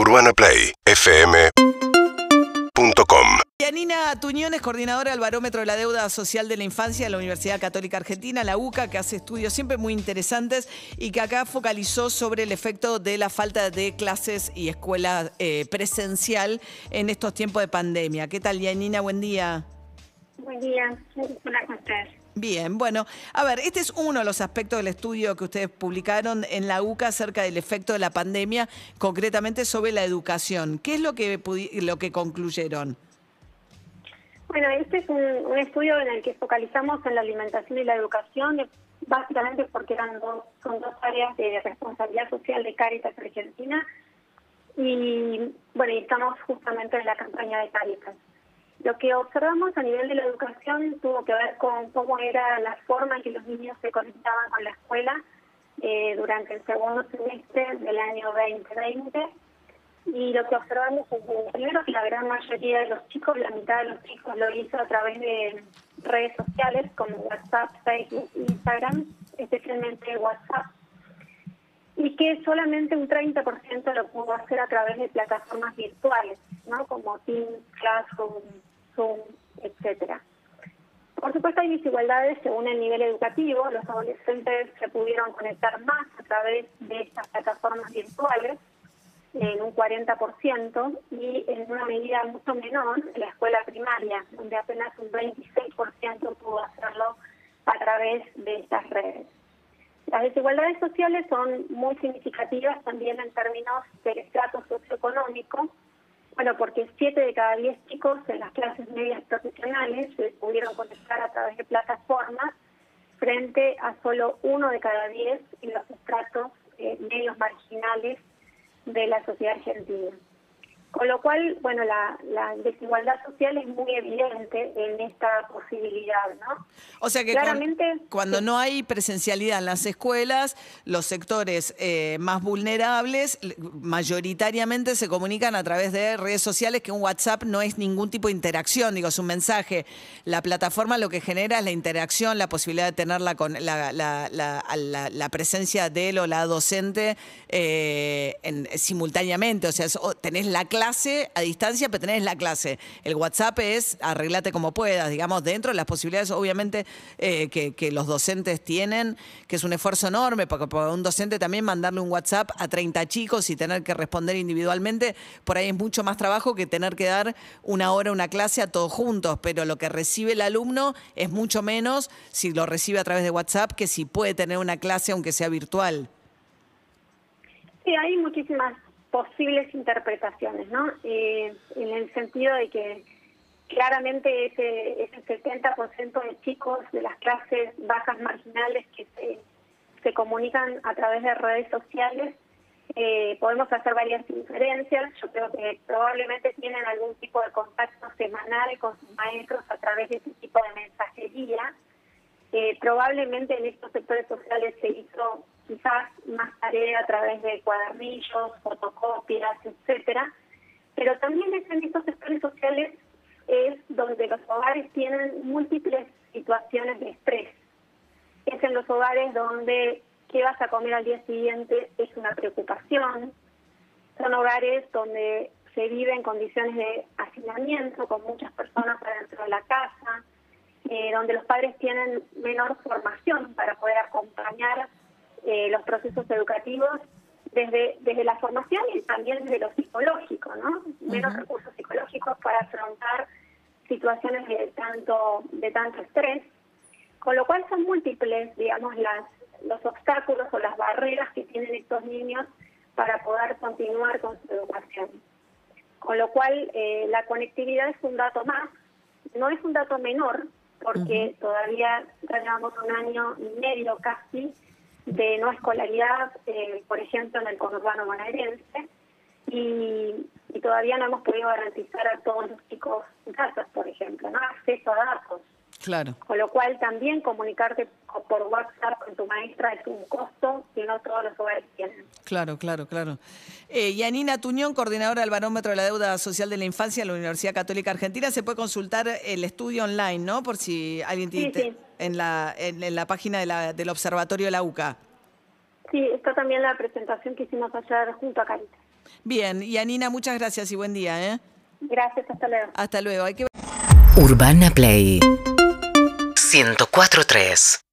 UrbanaPlayFM.com Yanina Tuñón es coordinadora del Barómetro de la Deuda Social de la Infancia de la Universidad Católica Argentina, la UCA, que hace estudios siempre muy interesantes y que acá focalizó sobre el efecto de la falta de clases y escuela eh, presencial en estos tiempos de pandemia. ¿Qué tal, Yanina? Buen día. Buen día. Hola, ¿cómo estás? Bien, bueno, a ver, este es uno de los aspectos del estudio que ustedes publicaron en la UCA acerca del efecto de la pandemia, concretamente sobre la educación. ¿Qué es lo que, lo que concluyeron? Bueno, este es un, estudio en el que focalizamos en la alimentación y la educación, básicamente porque eran dos, son dos áreas de responsabilidad social de Caritas Argentina y bueno, y estamos justamente en la campaña de Caritas. Lo que observamos a nivel de la educación tuvo que ver con cómo era la forma en que los niños se conectaban con la escuela eh, durante el segundo semestre del año 2020 y lo que observamos es que primero que la gran mayoría de los chicos, la mitad de los chicos lo hizo a través de redes sociales como WhatsApp, Facebook, Instagram, especialmente WhatsApp, y que solamente un 30% lo pudo hacer a través de plataformas virtuales, ¿no? Como Teams, Classroom, Zoom, etcétera. Por supuesto hay desigualdades según el nivel educativo, los adolescentes se pudieron conectar más a través de estas plataformas virtuales, en un 40% y en una medida mucho menor en la escuela primaria, donde apenas un 26% pudo hacerlo a través de estas redes. Las desigualdades sociales son muy significativas también en términos del estrato socioeconómico, bueno, porque 7 de cada 10 chicos en las clases medias profesionales se pudieron conectar a través de plataformas frente a solo uno de cada 10 en los estratos eh, medios marginales de la sociedad argentina. Con lo cual, bueno, la, desigualdad social es muy evidente en esta posibilidad, ¿no? O sea que Claramente, cuando no hay presencialidad en las escuelas, los sectores eh, más vulnerables mayoritariamente se comunican a través de redes sociales, que un WhatsApp no es ningún tipo de interacción, digo, es un mensaje. La plataforma lo que genera es la interacción, la posibilidad de tener la, la, presencia de él o la docente eh, simultáneamente, o sea, tenés la clase clase a distancia, pero tenés la clase. El WhatsApp es arreglate como puedas, digamos, dentro de las posibilidades, obviamente, eh, que, los docentes tienen, que es un esfuerzo enorme, porque para un docente también mandarle un WhatsApp a 30 chicos y tener que responder individualmente, por ahí es mucho más trabajo que tener que dar una hora, una clase a todos juntos, pero lo que recibe el alumno es mucho menos si lo recibe a través de WhatsApp que si puede tener una clase aunque sea virtual. Sí, hay muchísimas posibles interpretaciones, ¿no? Eh, en el sentido de que claramente ese, ese 70% de chicos de las clases bajas marginales que se, comunican a través de redes sociales, eh, podemos hacer varias inferencias. Yo creo que probablemente tienen algún tipo de contacto semanal con sus maestros a través de ese tipo de mensajería. Probablemente en estos sectores sociales se hizo quizás más tarea a través de cuadernillos, fotocopias, etcétera, pero también es en estos sectores sociales es donde los hogares tienen múltiples situaciones de estrés. Es en los hogares donde qué vas a comer al día siguiente es una preocupación. Son hogares donde se vive en condiciones de hacinamiento con muchas personas adentro de la casa, eh, donde los padres tienen menor formación para poder acompañar eh, los procesos educativos desde, desde la formación y también desde lo psicológico, ¿no? Menos recursos psicológicos para afrontar situaciones de tanto, de tanto estrés, con lo cual son múltiples, digamos, las, los obstáculos o las barreras que tienen estos niños para poder continuar con su educación. Con lo cual, eh, la conectividad es un dato más, no es un dato menor, porque todavía llevamos un año y medio casi de no escolaridad, eh, por ejemplo, en el conurbano bonaerense, y, todavía no hemos podido garantizar a todos los chicos datos, por ejemplo, no acceso a datos. Claro. Con lo cual también comunicarte por WhatsApp con tu maestra es un costo que no todos los hogares tienen. Claro, claro, claro. Eh, Yanina Tuñón, coordinadora del Barómetro de la Deuda Social de la Infancia de la Universidad Católica Argentina, se puede consultar el estudio online, ¿no? Por si alguien tiene en la, en, la página de la, del Observatorio de la UCA. Sí, está también la presentación que hicimos ayer junto a Caritas. Bien, y Anina, muchas gracias y buen día. ¿eh? Gracias, hasta luego. Hasta luego. Hay que... Urbana Play 104.3